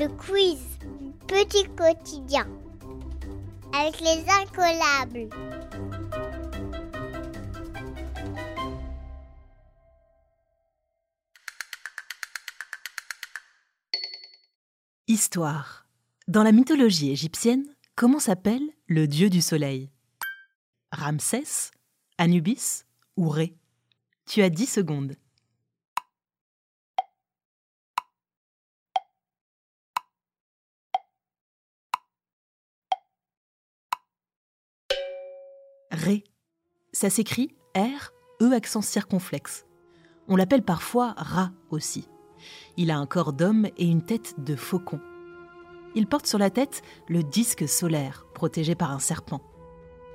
le quiz Petit quotidien avec les incollables. Histoire. Dans la mythologie égyptienne, comment s'appelle le dieu du soleil? Ramsès, Anubis ou Ré Tu as 10 secondes. Ré. Ça s'écrit R, E accent circonflexe. On l'appelle parfois Ra aussi. Il a un corps d'homme et une tête de faucon. Il porte sur la tête le disque solaire, protégé par un serpent.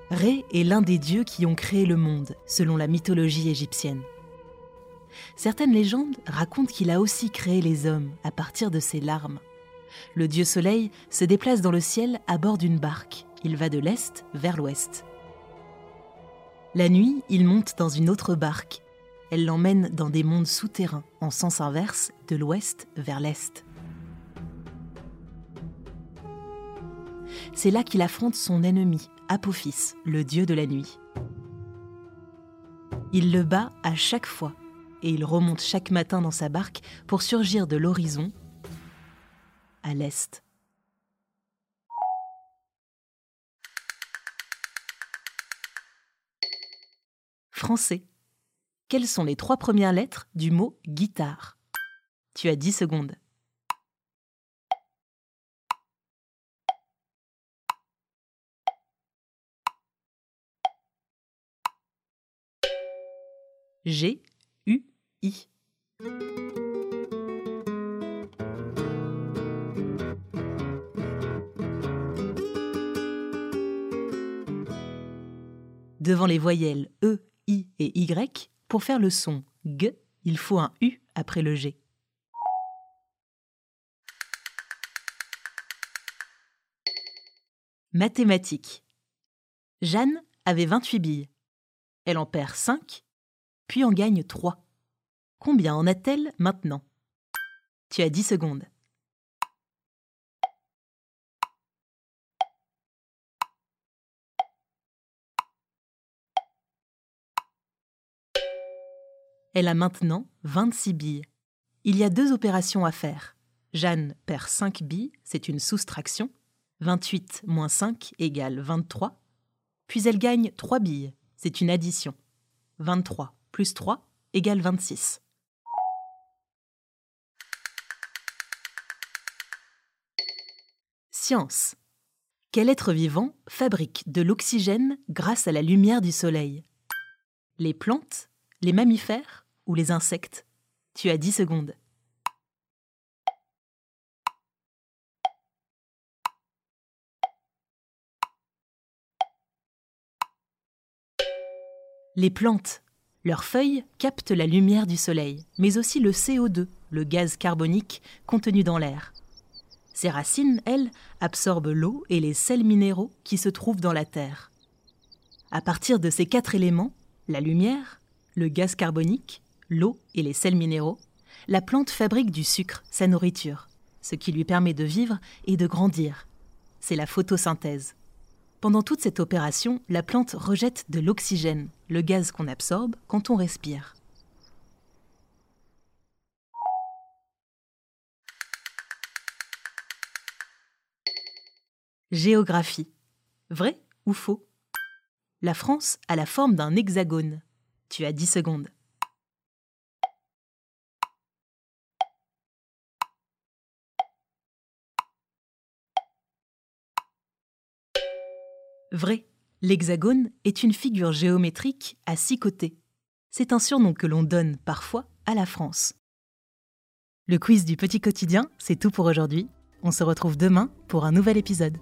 Ré est l'un des dieux qui ont créé le monde, selon la mythologie égyptienne. Certaines légendes racontent qu'il a aussi créé les hommes à partir de ses larmes. Le dieu soleil se déplace dans le ciel à bord d'une barque. Il va de l'est vers l'ouest. La nuit, il monte dans une autre barque. Elle l'emmène dans des mondes souterrains, en sens inverse, de l'ouest vers l'est. C'est là qu'il affronte son ennemi, Apophis, le dieu de la nuit. Il le bat à chaque fois, et il remonte chaque matin dans sa barque pour surgir de l'horizon à l'est. Français. Quelles sont les trois premières lettres du mot guitare? Tu as 10 secondes. G, U, I. Devant les voyelles E, I et Y, pour faire le son G, il faut un U après le G. Mathématiques. Jeanne avait 28 billes. Elle en perd 5, puis en gagne 3. Combien en a-t-elle maintenant? Tu as 10 secondes. Elle a maintenant 26 billes. Il y a deux opérations à faire. Jeanne perd 5 billes, c'est une soustraction. 28 moins 5 égale 23. Puis elle gagne 3 billes, c'est une addition. 23 plus 3 égale 26. Science. Quel être vivant fabrique de l'oxygène grâce à la lumière du soleil? Les plantes Les mammifères ou les insectes Tu as 10 secondes. Les plantes. Leurs feuilles captent la lumière du soleil, mais aussi le CO2, le gaz carbonique contenu dans l'air. Ces racines, elles, absorbent l'eau et les sels minéraux qui se trouvent dans la terre. À partir de ces quatre éléments, la lumière, le gaz carbonique, l'eau et les sels minéraux, la plante fabrique du sucre, sa nourriture, ce qui lui permet de vivre et de grandir. C'est la photosynthèse. Pendant toute cette opération, la plante rejette de l'oxygène, le gaz qu'on absorbe quand on respire. Géographie. Vrai ou faux? La France a la forme d'un hexagone. Tu as 10 secondes. Vrai, l'hexagone est une figure géométrique à six côtés. C'est un surnom que l'on donne parfois à la France. Le quiz du petit quotidien, c'est tout pour aujourd'hui. On se retrouve demain pour un nouvel épisode.